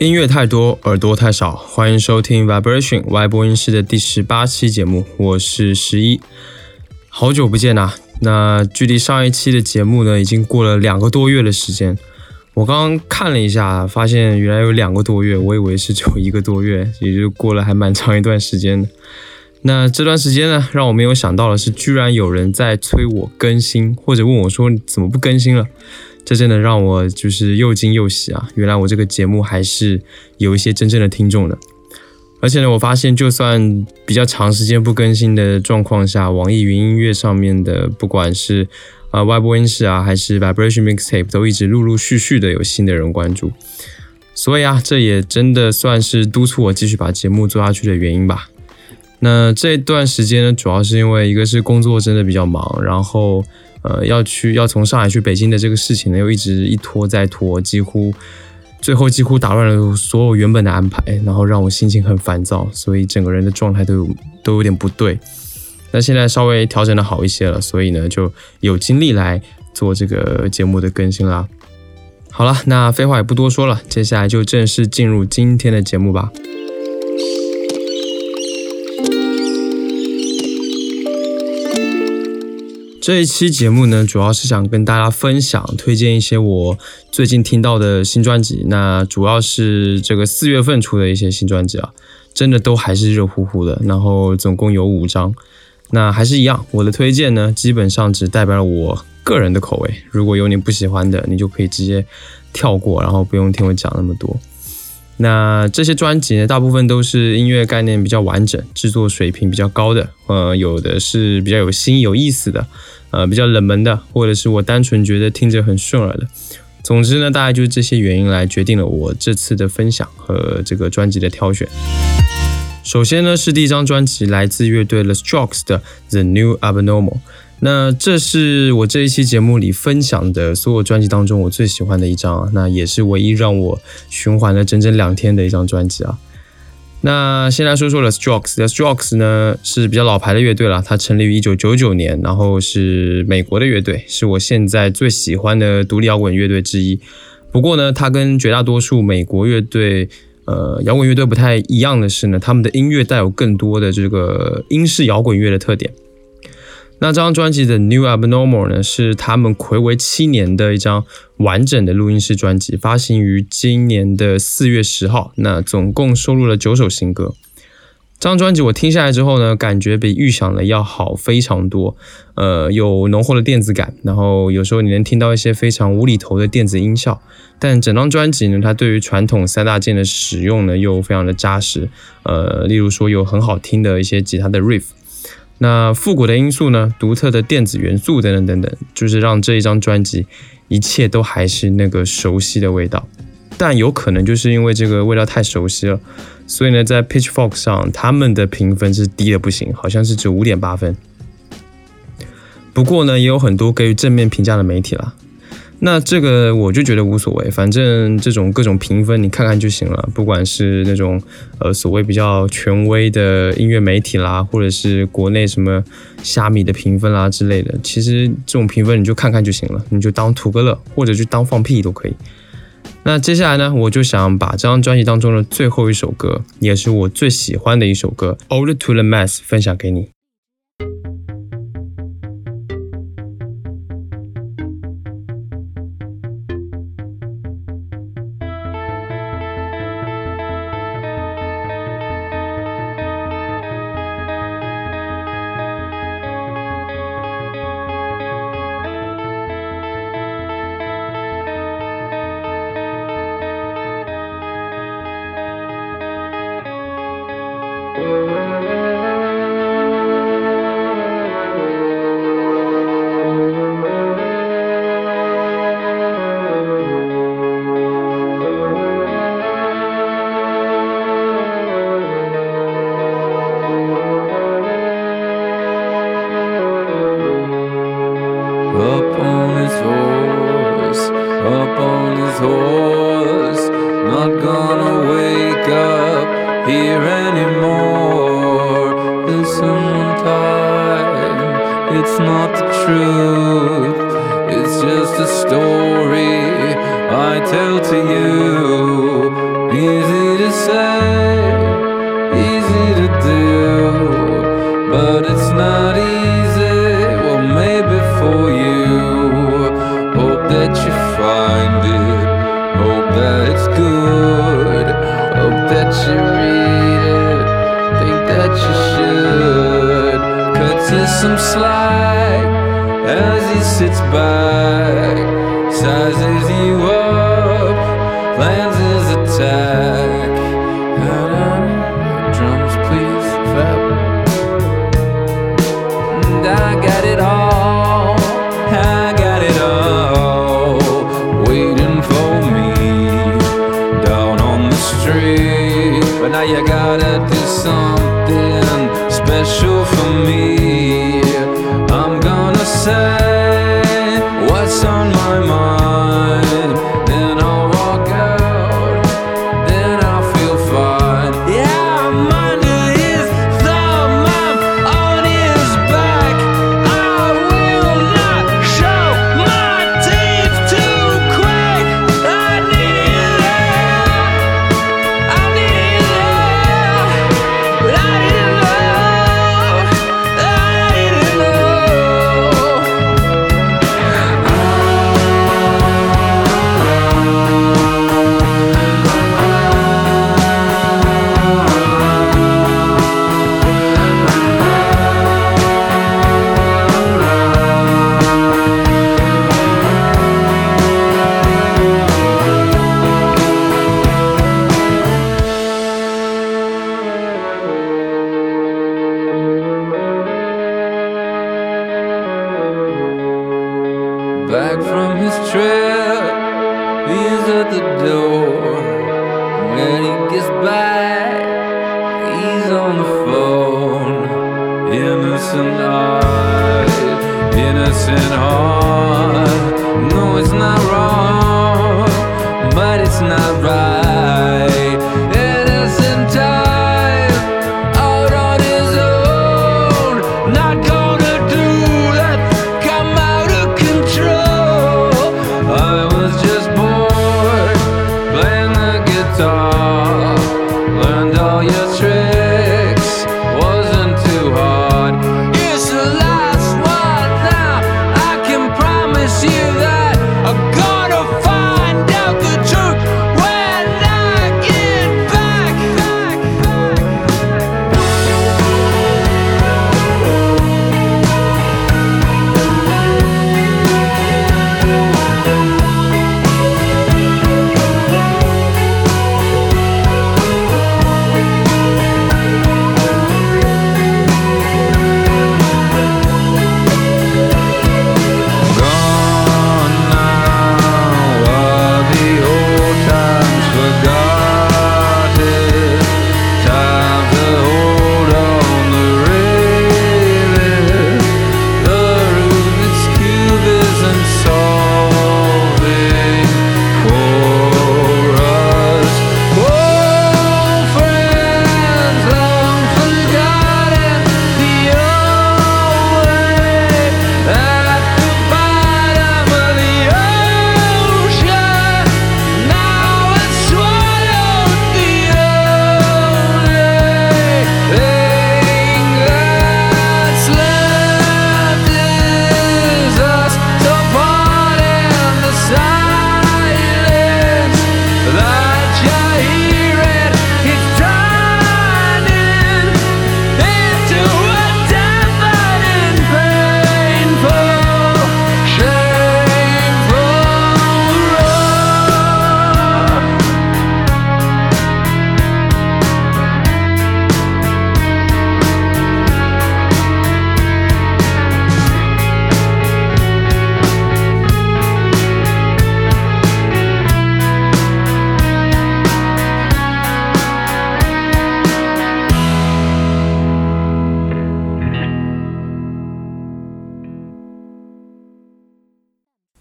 音乐太多，耳朵太少。欢迎收听 Vibration Y 播音室的第十八期节目，我是十一。好久不见呐！那距离上一期的节目呢，已经过了两个多月的时间。我刚刚看了一下，发现原来有两个多月，我以为是只有一个多月，也就过了还蛮长一段时间的。那这段时间呢，让我没有想到的是，居然有人在催我更新，或者问我说怎么不更新了。这真的让我就是又惊又喜啊！原来我这个节目还是有一些真正的听众的。而且呢，我发现就算比较长时间不更新的状况下，网易云音乐上面的不管是啊外播音室啊，还是 Vibration Mixtape，都一直陆陆续续的有新的人关注。所以啊，这也真的算是督促我继续把节目做下去的原因吧。那这段时间呢，主要是因为一个是工作真的比较忙，然后。呃，要去要从上海去北京的这个事情呢，又一直一拖再拖，几乎最后几乎打乱了所有原本的安排，然后让我心情很烦躁，所以整个人的状态都有都有点不对。那现在稍微调整的好一些了，所以呢就有精力来做这个节目的更新啦。好了，那废话也不多说了，接下来就正式进入今天的节目吧。这一期节目呢，主要是想跟大家分享、推荐一些我最近听到的新专辑。那主要是这个四月份出的一些新专辑啊，真的都还是热乎乎的。然后总共有五张，那还是一样，我的推荐呢，基本上只代表了我个人的口味。如果有你不喜欢的，你就可以直接跳过，然后不用听我讲那么多。那这些专辑呢，大部分都是音乐概念比较完整、制作水平比较高的，呃，有的是比较有新有意思的。呃，比较冷门的，或者是我单纯觉得听着很顺耳的。总之呢，大概就是这些原因来决定了我这次的分享和这个专辑的挑选。首先呢，是第一张专辑，来自乐队 The Strokes 的《The New Abnormal》。那这是我这一期节目里分享的所有专辑当中我最喜欢的一张啊，那也是唯一让我循环了整整两天的一张专辑啊。那先来说说 The Strokes。The Strokes 呢是比较老牌的乐队了，它成立于一九九九年，然后是美国的乐队，是我现在最喜欢的独立摇滚乐队之一。不过呢，它跟绝大多数美国乐队，呃，摇滚乐队不太一样的是呢，他们的音乐带有更多的这个英式摇滚乐的特点。那这张专辑的 New Abnormal 呢，是他们暌违七年的一张完整的录音室专辑，发行于今年的四月十号。那总共收录了九首新歌。这张专辑我听下来之后呢，感觉比预想的要好非常多。呃，有浓厚的电子感，然后有时候你能听到一些非常无厘头的电子音效。但整张专辑呢，它对于传统三大件的使用呢，又非常的扎实。呃，例如说有很好听的一些吉他的 riff。那复古的因素呢？独特的电子元素等等等等，就是让这一张专辑一切都还是那个熟悉的味道。但有可能就是因为这个味道太熟悉了，所以呢，在 Pitchfork 上他们的评分是低的不行，好像是只有五点八分。不过呢，也有很多给予正面评价的媒体了。那这个我就觉得无所谓，反正这种各种评分你看看就行了。不管是那种呃所谓比较权威的音乐媒体啦，或者是国内什么虾米的评分啦之类的，其实这种评分你就看看就行了，你就当图个乐，或者就当放屁都可以。那接下来呢，我就想把这张专辑当中的最后一首歌，也是我最喜欢的一首歌《Old to the Mass》分享给你。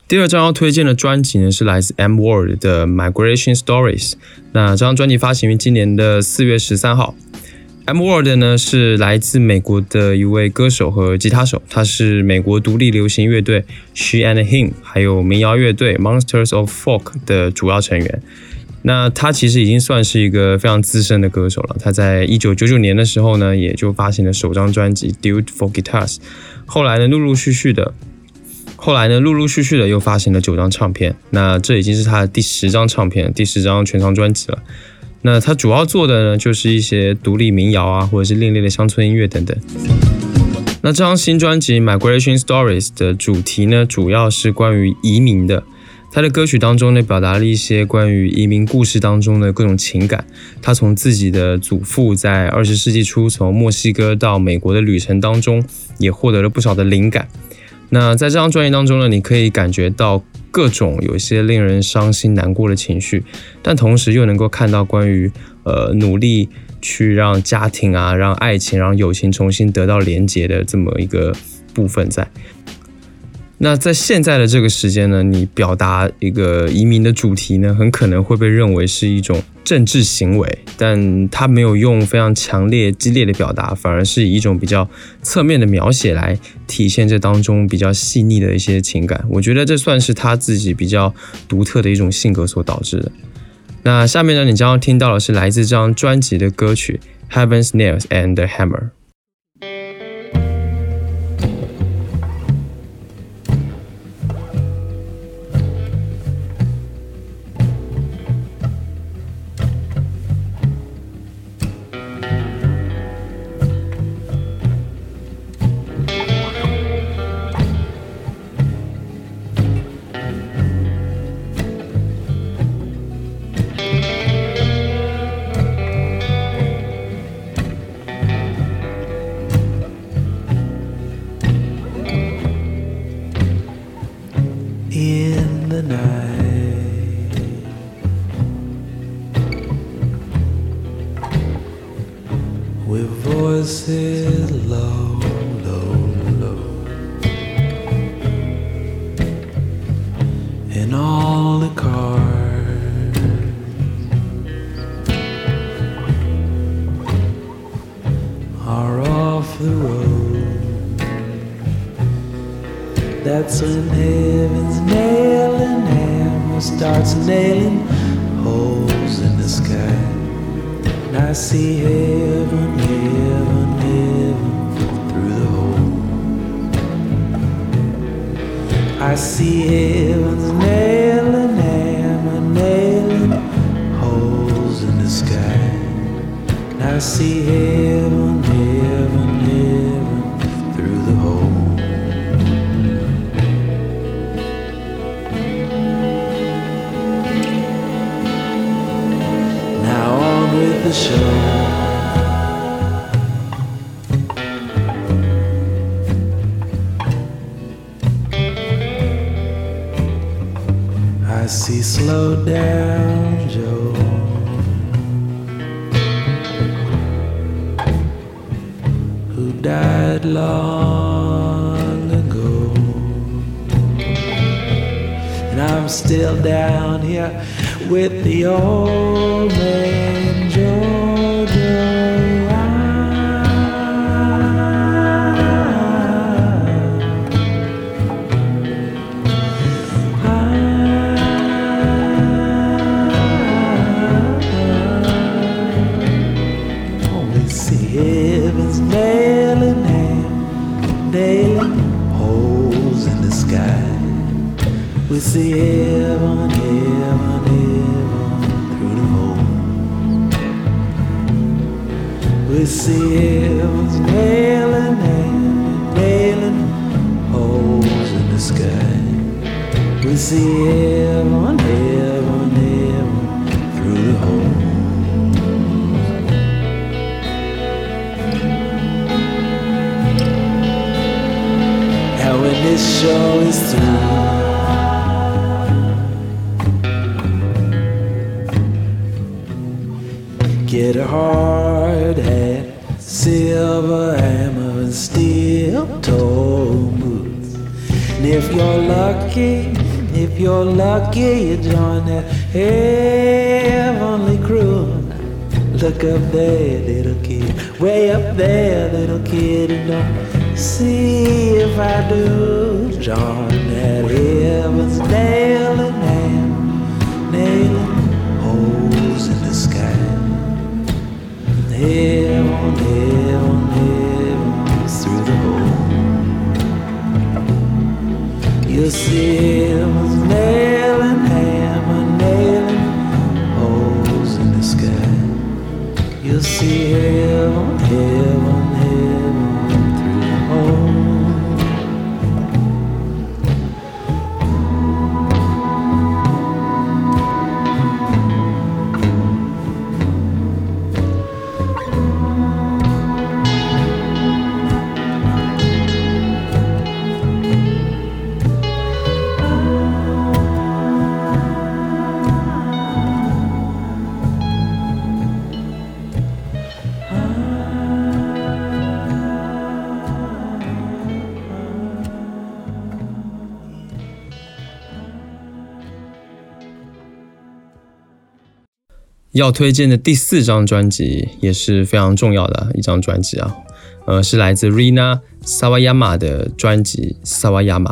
第二张要推荐的专辑呢，是来自 M Word 的《Migration Stories》。那这张专辑发行于今年的四月十三号。M Word 呢是来自美国的一位歌手和吉他手，他是美国独立流行乐队 She and Him，还有民谣乐队 Monsters of Folk 的主要成员。那他其实已经算是一个非常资深的歌手了。他在一九九九年的时候呢，也就发行了首张专辑《Dude for Guitars》，后来呢，陆陆续续的。后来呢，陆陆续续的又发行了九张唱片，那这已经是他的第十张唱片，第十张全长专辑了。那他主要做的呢，就是一些独立民谣啊，或者是另类的乡村音乐等等。那这张新专辑《Migration Stories》的主题呢，主要是关于移民的。他的歌曲当中呢，表达了一些关于移民故事当中的各种情感。他从自己的祖父在二十世纪初从墨西哥到美国的旅程当中，也获得了不少的灵感。那在这张专辑当中呢，你可以感觉到各种有一些令人伤心难过的情绪，但同时又能够看到关于呃努力去让家庭啊、让爱情、让友情重新得到连接的这么一个部分在。那在现在的这个时间呢，你表达一个移民的主题呢，很可能会被认为是一种政治行为，但他没有用非常强烈、激烈的表达，反而是以一种比较侧面的描写来体现这当中比较细腻的一些情感。我觉得这算是他自己比较独特的一种性格所导致的。那下面呢，你将要听到的是来自这张专辑的歌曲《Heaven's Nails and Hammer》。That's when heaven's nailing hammer starts nailing holes in the sky. And I see heaven, heaven, heaven through the hole. I see heaven's nailing hammer nailing holes in the sky. And I see heaven, slow down Joe. Who died long ago. And I'm still down here with the old man see heaven, heaven, heaven through the hole. And when this show is through, get a hard hat, silver hammer, and steel toe boots. And if you're lucky, If you're lucky, you join that heavenly crew. Look up there, little kid, way up there, little kid, and don't see if I do join that heaven's nailing hand, nailing holes in the sky. Heaven, heaven, You'll see heaven's nailing hammer, nailing holes in the sky. You'll see heaven, heaven 要推荐的第四张专辑也是非常重要的一张专辑啊，呃，是来自 Rina Sawayama 的专辑《Sawayama》。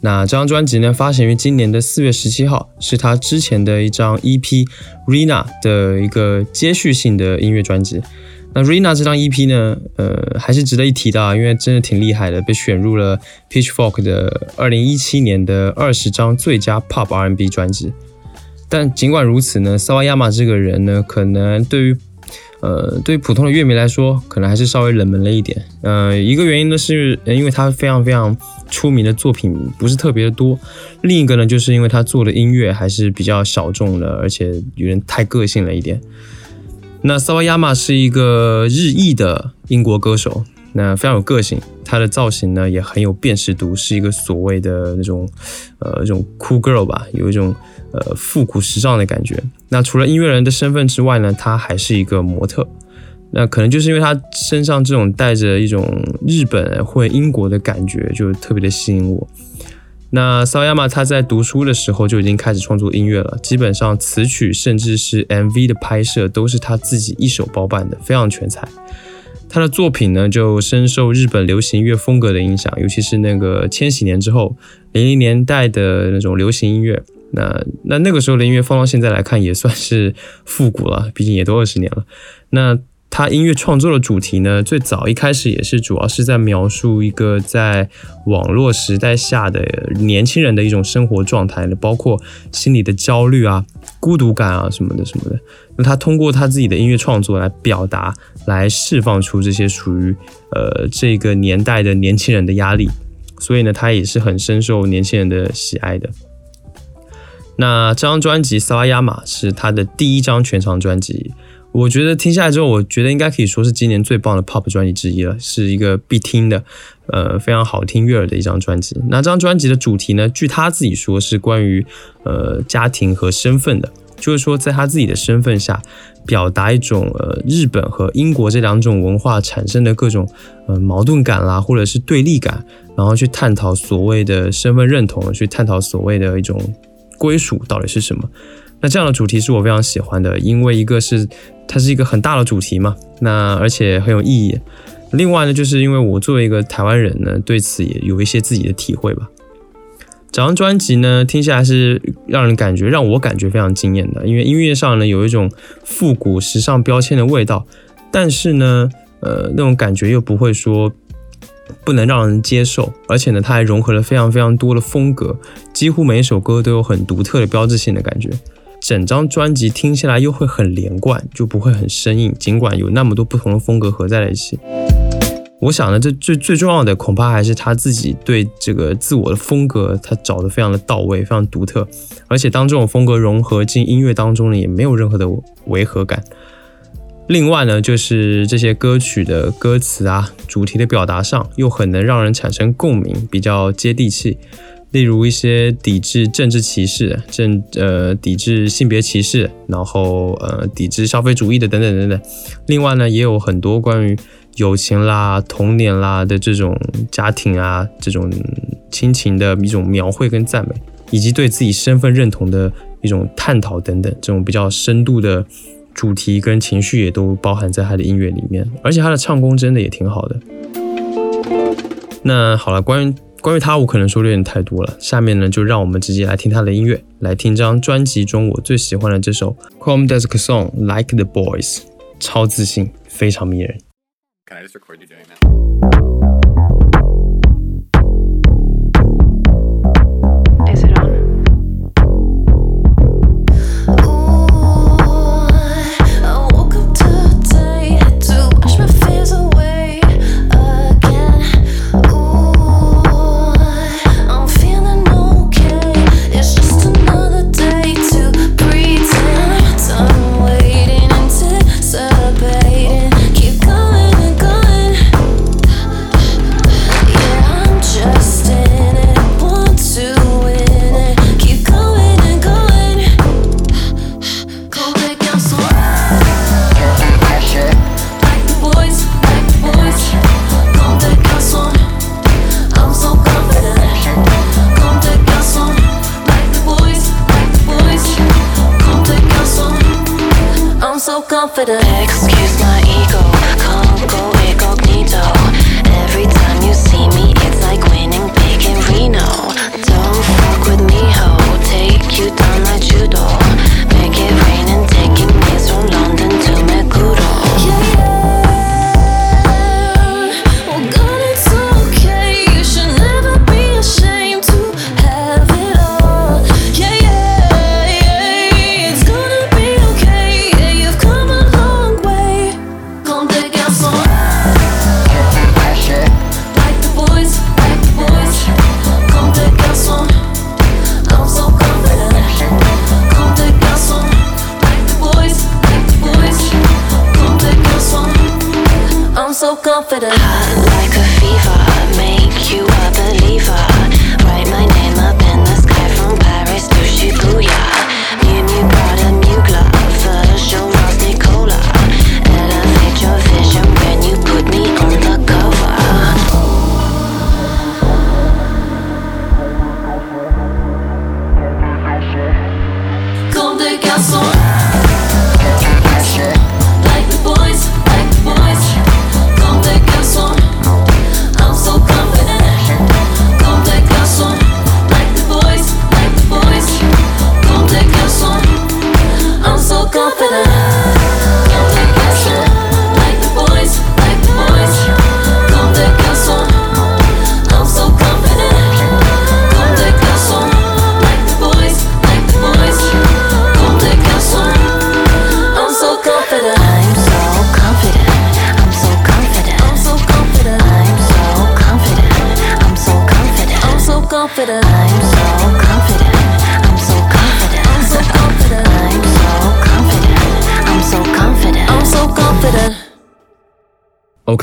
那这张专辑呢，发行于今年的四月十七号，是他之前的一张 EP Rina 的一个接续性的音乐专辑。那 Rina 这张 EP 呢，呃，还是值得一提的啊，因为真的挺厉害的，被选入了 Pitchfork 的二零一七年的二十张最佳 Pop R&B 专辑。但尽管如此呢，萨瓦亚马这个人呢，可能对于呃对于普通的乐迷来说，可能还是稍微冷门了一点。呃，一个原因呢是因为他非常非常出名的作品不是特别的多，另一个呢就是因为他做的音乐还是比较小众的，而且有点太个性了一点。那萨瓦亚马是一个日裔的英国歌手，那非常有个性，他的造型呢也很有辨识度，是一个所谓的那种呃这种 cool girl 吧，有一种呃复古时尚的感觉。那除了音乐人的身份之外呢，他还是一个模特。那可能就是因为他身上这种带着一种日本或英国的感觉，就特别的吸引我。那萨亚马他在读书的时候就已经开始创作音乐了，基本上词曲甚至是 MV 的拍摄都是他自己一手包办的，非常全才。他的作品呢就深受日本流行音乐风格的影响，尤其是那个千禧年之后零零年代的那种流行音乐。那那那个时候的音乐放到现在来看也算是复古了，毕竟也都二十年了。那他音乐创作的主题呢，最早一开始也是主要是在描述一个在网络时代下的年轻人的一种生活状态，包括心理的焦虑啊、孤独感啊什么的什么的。那他通过他自己的音乐创作来表达，来释放出这些属于呃这个年代的年轻人的压力，所以呢，他也是很深受年轻人的喜爱的。那这张专辑《萨瓦亚马》是他的第一张全长专辑。我觉得听下来之后，我觉得应该可以说是今年最棒的 pop 专辑之一了，是一个必听的，呃，非常好听悦耳的一张专辑。那这张专辑的主题呢，据他自己说是关于呃家庭和身份的，就是说在他自己的身份下，表达一种呃日本和英国这两种文化产生的各种呃矛盾感啦，或者是对立感，然后去探讨所谓的身份认同，去探讨所谓的一种归属到底是什么。那这样的主题是我非常喜欢的，因为一个是它是一个很大的主题嘛，那而且很有意义。另外呢，就是因为我作为一个台湾人呢，对此也有一些自己的体会吧。整张专辑呢，听下来是让人感觉让我感觉非常惊艳的，因为音乐上呢有一种复古时尚标签的味道，但是呢，呃，那种感觉又不会说不能让人接受，而且呢，它还融合了非常非常多的风格，几乎每一首歌都有很独特的标志性的感觉。整张专辑听下来又会很连贯，就不会很生硬。尽管有那么多不同的风格合在了一起，我想呢，这最最重要的恐怕还是他自己对这个自我的风格，他找的非常的到位，非常独特。而且当这种风格融合进音乐当中呢，也没有任何的违和感。另外呢，就是这些歌曲的歌词啊，主题的表达上，又很能让人产生共鸣，比较接地气。例如一些抵制政治歧视、政呃抵制性别歧视，然后呃抵制消费主义的等等等等。另外呢，也有很多关于友情啦、童年啦的这种家庭啊、这种亲情的一种描绘跟赞美，以及对自己身份认同的一种探讨等等，这种比较深度的主题跟情绪也都包含在他的音乐里面，而且他的唱功真的也挺好的。那好了，关于关于他，我可能说的有点太多了。下面呢，就让我们直接来听他的音乐，来听这张专辑中我最喜欢的这首《Chrome Desk Song Like the Boys》，超自信，非常迷人。Can I just record you doing that?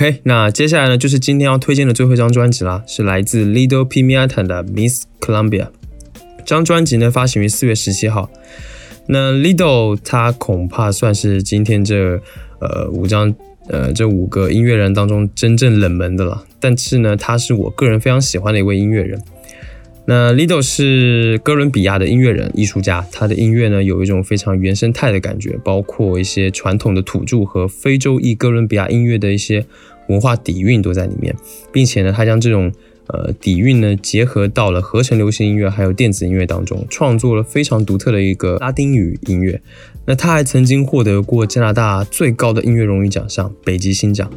OK，那接下来呢，就是今天要推荐的最后一张专辑啦，是来自 Lido Pimienta 的 Miss Columbia。这张专辑呢发行于四月十七号。那 Lido 他恐怕算是今天这呃五张呃这五个音乐人当中真正冷门的了，但是呢，他是我个人非常喜欢的一位音乐人。那 Lido 是哥伦比亚的音乐人、艺术家，他的音乐呢有一种非常原生态的感觉，包括一些传统的土著和非洲裔哥伦比亚音乐的一些文化底蕴都在里面，并且呢，他将这种呃底蕴呢结合到了合成流行音乐还有电子音乐当中，创作了非常独特的一个拉丁语音乐。那他还曾经获得过加拿大最高的音乐荣誉奖项——北极星奖。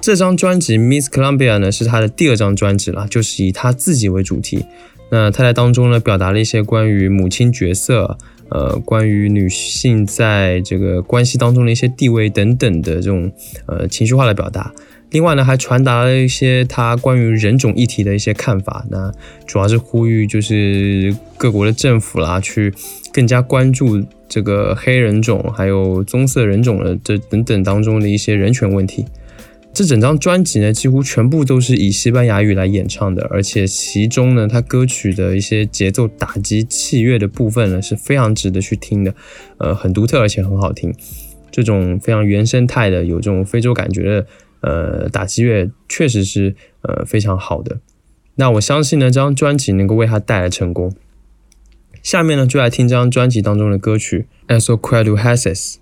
这张专辑《Miss Columbia》呢是他的第二张专辑啦，就是以他自己为主题。那他在当中呢表达了一些关于母亲角色，呃，关于女性在这个关系当中的一些地位等等的这种呃情绪化的表达。另外呢，还传达了一些他关于人种议题的一些看法。那主要是呼吁就是各国的政府啦，去更加关注这个黑人种还有棕色人种的这等等当中的一些人权问题。这整张专辑呢，几乎全部都是以西班牙语来演唱的，而且其中呢，它歌曲的一些节奏打击器乐的部分呢，是非常值得去听的，呃，很独特而且很好听。这种非常原生态的，有这种非洲感觉的，呃，打击乐确实是呃非常好的。那我相信呢，这张专辑能够为他带来成功。下面呢，就来听这张专辑当中的歌曲《As o Creu Hases》。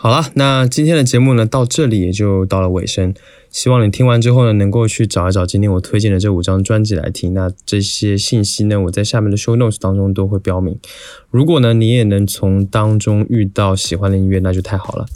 好了那今天的节目呢到这里也就到了尾声。希望你听完之后呢能够去找一找今天我推荐的这五张专辑来听。那这些信息呢我在下面的 show notes 当中都会标明。如果呢你也能从当中遇到喜欢的音乐那就太好了。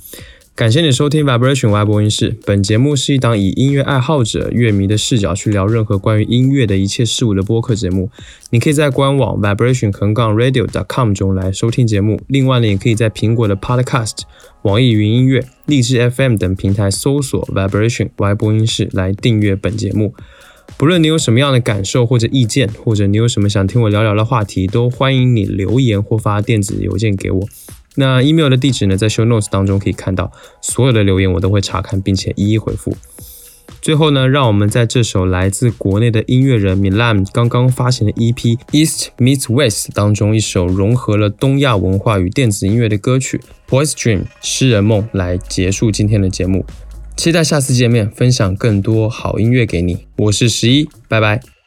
感谢你收听 Vibration Y 播音室。本节目是一档以音乐爱好者、乐迷的视角去聊任何关于音乐的一切事物的播客节目。你可以在官网 vibration 横杠 radio dot com 中来收听节目。另外呢，也可以在苹果的 Podcast、网易云音乐、荔枝 FM 等平台搜索 Vibration Y 播音室来订阅本节目。不论你有什么样的感受或者意见，或者你有什么想听我聊聊的话题，都欢迎你留言或发电子邮件给我。那 email 的地址呢，在 show notes 当中可以看到，所有的留言我都会查看，并且一一回复。最后呢，让我们在这首来自国内的音乐人 Milam 刚刚发行的 EP East Meets West 当中一首融合了东亚文化与电子音乐的歌曲 Boys Dream 诗人梦来结束今天的节目。期待下次见面，分享更多好音乐给你。我是十一，拜拜。